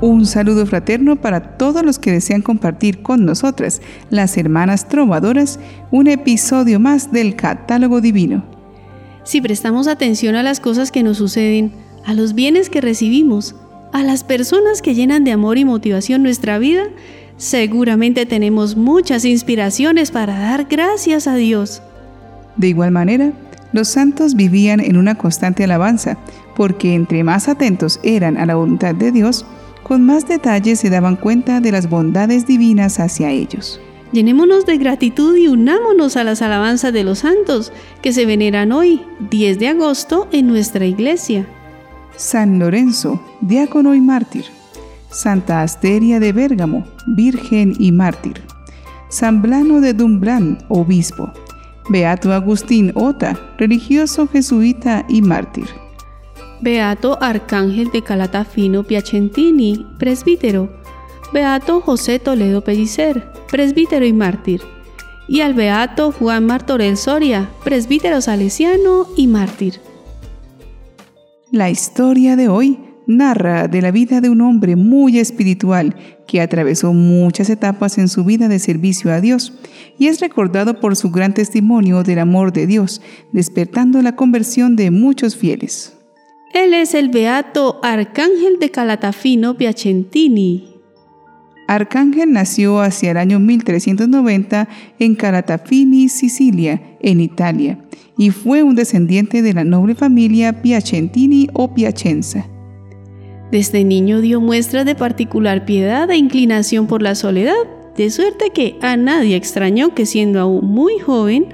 Un saludo fraterno para todos los que desean compartir con nosotras, las hermanas trovadoras, un episodio más del Catálogo Divino. Si prestamos atención a las cosas que nos suceden, a los bienes que recibimos, a las personas que llenan de amor y motivación nuestra vida, seguramente tenemos muchas inspiraciones para dar gracias a Dios. De igual manera, los santos vivían en una constante alabanza, porque entre más atentos eran a la voluntad de Dios, con más detalle se daban cuenta de las bondades divinas hacia ellos. Llenémonos de gratitud y unámonos a las alabanzas de los santos que se veneran hoy, 10 de agosto, en nuestra iglesia. San Lorenzo, diácono y mártir. Santa Asteria de Bérgamo, virgen y mártir. San Blano de Dumbrán, obispo. Beato Agustín Ota, religioso jesuita y mártir. Beato Arcángel de Calatafino Piacentini, presbítero. Beato José Toledo Pellicer, presbítero y mártir. Y al Beato Juan Martorell Soria, presbítero salesiano y mártir. La historia de hoy narra de la vida de un hombre muy espiritual que atravesó muchas etapas en su vida de servicio a Dios y es recordado por su gran testimonio del amor de Dios, despertando la conversión de muchos fieles. Él es el beato Arcángel de Calatafino Piacentini. Arcángel nació hacia el año 1390 en Calatafimi, Sicilia, en Italia, y fue un descendiente de la noble familia Piacentini o Piacenza. Desde niño dio muestras de particular piedad e inclinación por la soledad, de suerte que a nadie extrañó que siendo aún muy joven,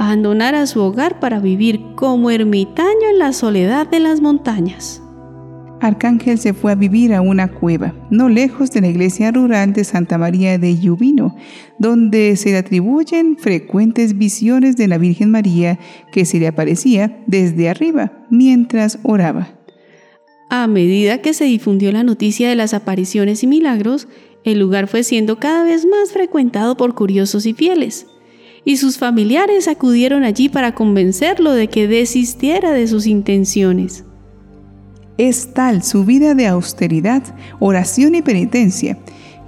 abandonara su hogar para vivir como ermitaño en la soledad de las montañas. Arcángel se fue a vivir a una cueva, no lejos de la iglesia rural de Santa María de Lluvino, donde se le atribuyen frecuentes visiones de la Virgen María que se le aparecía desde arriba mientras oraba. A medida que se difundió la noticia de las apariciones y milagros, el lugar fue siendo cada vez más frecuentado por curiosos y fieles y sus familiares acudieron allí para convencerlo de que desistiera de sus intenciones. Es tal su vida de austeridad, oración y penitencia,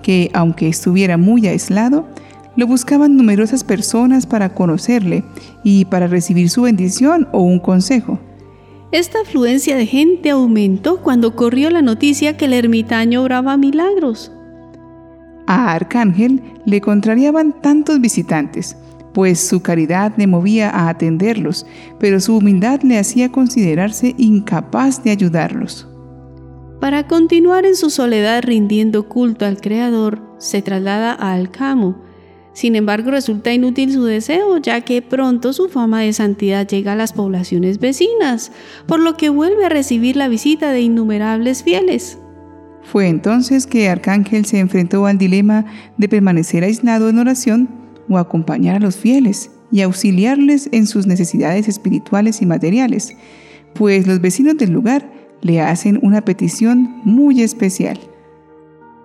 que aunque estuviera muy aislado, lo buscaban numerosas personas para conocerle y para recibir su bendición o un consejo. Esta afluencia de gente aumentó cuando corrió la noticia que el ermitaño obraba milagros. A Arcángel le contrariaban tantos visitantes, pues su caridad le movía a atenderlos, pero su humildad le hacía considerarse incapaz de ayudarlos. Para continuar en su soledad rindiendo culto al Creador, se traslada a Alcamo. Sin embargo, resulta inútil su deseo, ya que pronto su fama de santidad llega a las poblaciones vecinas, por lo que vuelve a recibir la visita de innumerables fieles. Fue entonces que Arcángel se enfrentó al dilema de permanecer aislado en oración o acompañar a los fieles y auxiliarles en sus necesidades espirituales y materiales, pues los vecinos del lugar le hacen una petición muy especial.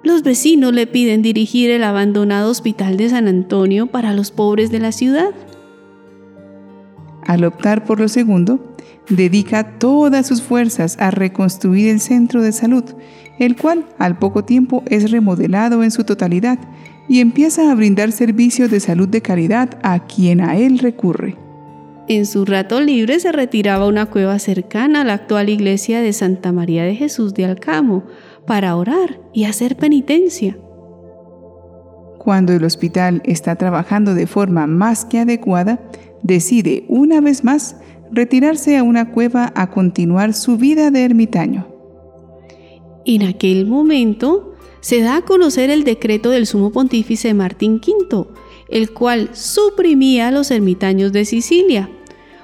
Los vecinos le piden dirigir el abandonado hospital de San Antonio para los pobres de la ciudad. Al optar por lo segundo, dedica todas sus fuerzas a reconstruir el centro de salud, el cual al poco tiempo es remodelado en su totalidad y empieza a brindar servicios de salud de caridad a quien a él recurre. En su rato libre se retiraba a una cueva cercana a la actual iglesia de Santa María de Jesús de Alcamo para orar y hacer penitencia. Cuando el hospital está trabajando de forma más que adecuada, decide una vez más retirarse a una cueva a continuar su vida de ermitaño. En aquel momento, se da a conocer el decreto del sumo pontífice Martín V, el cual suprimía a los ermitaños de Sicilia,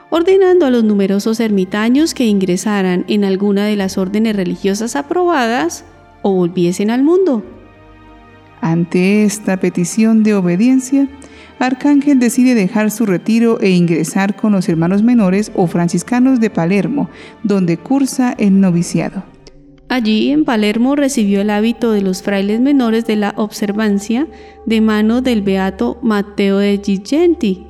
ordenando a los numerosos ermitaños que ingresaran en alguna de las órdenes religiosas aprobadas o volviesen al mundo. Ante esta petición de obediencia, Arcángel decide dejar su retiro e ingresar con los hermanos menores o franciscanos de Palermo, donde cursa el noviciado. Allí, en Palermo, recibió el hábito de los frailes menores de la observancia de mano del beato Mateo de Gigenti.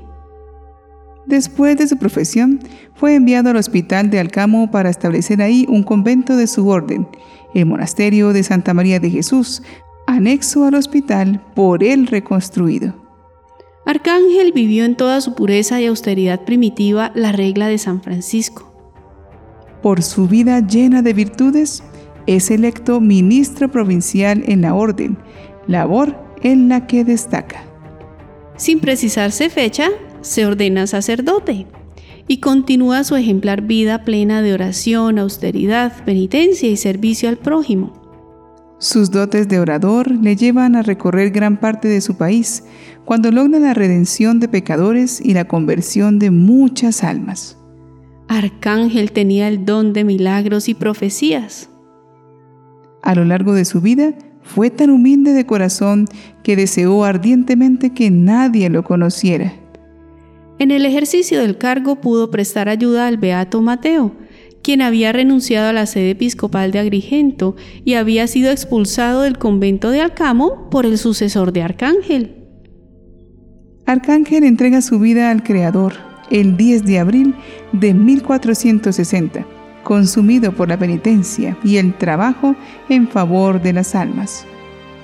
Después de su profesión, fue enviado al hospital de Alcamo para establecer ahí un convento de su orden, el monasterio de Santa María de Jesús, anexo al hospital por él reconstruido. Arcángel vivió en toda su pureza y austeridad primitiva la regla de San Francisco. Por su vida llena de virtudes, es electo ministro provincial en la orden, labor en la que destaca. Sin precisarse fecha, se ordena sacerdote y continúa su ejemplar vida plena de oración, austeridad, penitencia y servicio al prójimo. Sus dotes de orador le llevan a recorrer gran parte de su país, cuando logra la redención de pecadores y la conversión de muchas almas. Arcángel tenía el don de milagros y profecías. A lo largo de su vida, fue tan humilde de corazón que deseó ardientemente que nadie lo conociera. En el ejercicio del cargo pudo prestar ayuda al beato Mateo, quien había renunciado a la sede episcopal de Agrigento y había sido expulsado del convento de Alcamo por el sucesor de Arcángel. Arcángel entrega su vida al Creador el 10 de abril de 1460, consumido por la penitencia y el trabajo en favor de las almas.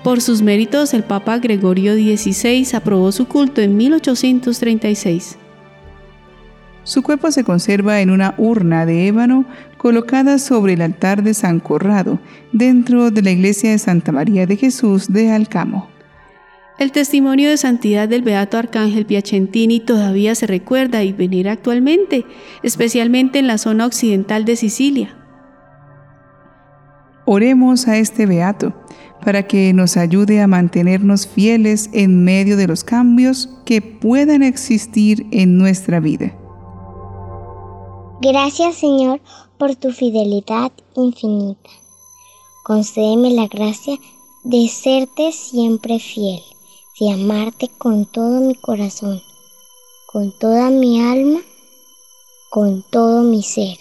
Por sus méritos, el Papa Gregorio XVI aprobó su culto en 1836. Su cuerpo se conserva en una urna de ébano colocada sobre el altar de San Corrado, dentro de la iglesia de Santa María de Jesús de Alcamo. El testimonio de santidad del Beato Arcángel Piacentini todavía se recuerda y venera actualmente, especialmente en la zona occidental de Sicilia. Oremos a este Beato para que nos ayude a mantenernos fieles en medio de los cambios que puedan existir en nuestra vida. Gracias Señor por tu fidelidad infinita. Concédeme la gracia de serte siempre fiel de amarte con todo mi corazón, con toda mi alma, con todo mi ser.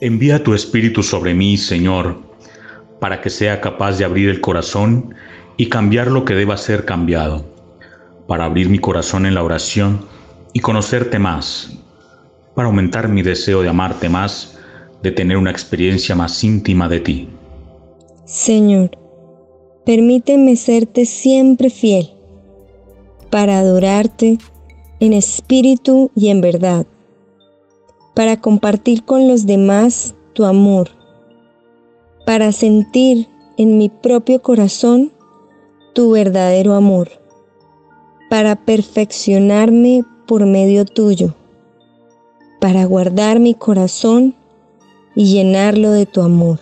Envía tu Espíritu sobre mí, Señor, para que sea capaz de abrir el corazón y cambiar lo que deba ser cambiado, para abrir mi corazón en la oración y conocerte más, para aumentar mi deseo de amarte más, de tener una experiencia más íntima de ti. Señor, Permíteme serte siempre fiel para adorarte en espíritu y en verdad, para compartir con los demás tu amor, para sentir en mi propio corazón tu verdadero amor, para perfeccionarme por medio tuyo, para guardar mi corazón y llenarlo de tu amor.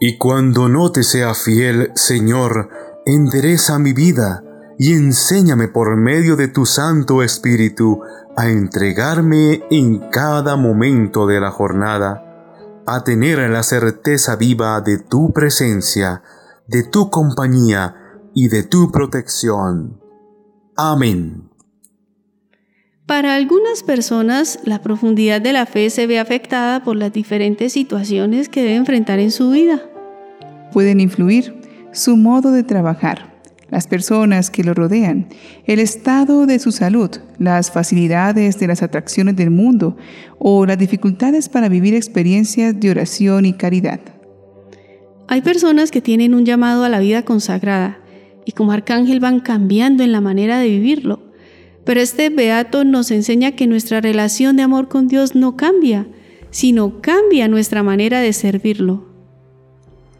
Y cuando no te sea fiel, Señor, endereza mi vida y enséñame por medio de tu Santo Espíritu a entregarme en cada momento de la jornada, a tener la certeza viva de tu presencia, de tu compañía y de tu protección. Amén. Para algunas personas, la profundidad de la fe se ve afectada por las diferentes situaciones que debe enfrentar en su vida. Pueden influir su modo de trabajar, las personas que lo rodean, el estado de su salud, las facilidades de las atracciones del mundo o las dificultades para vivir experiencias de oración y caridad. Hay personas que tienen un llamado a la vida consagrada y como arcángel van cambiando en la manera de vivirlo pero este beato nos enseña que nuestra relación de amor con Dios no cambia, sino cambia nuestra manera de servirlo.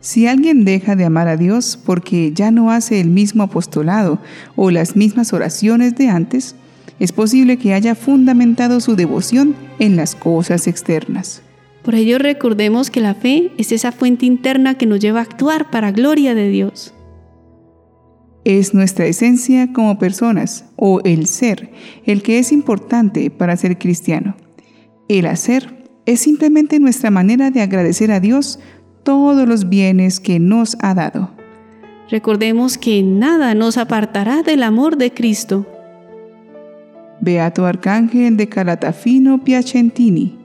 Si alguien deja de amar a Dios porque ya no hace el mismo apostolado o las mismas oraciones de antes, es posible que haya fundamentado su devoción en las cosas externas. Por ello recordemos que la fe es esa fuente interna que nos lleva a actuar para gloria de Dios es nuestra esencia como personas o el ser el que es importante para ser cristiano. El hacer es simplemente nuestra manera de agradecer a Dios todos los bienes que nos ha dado. Recordemos que nada nos apartará del amor de Cristo. Beato Arcángel de Calatafino Piacentini,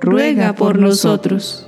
ruega por nosotros.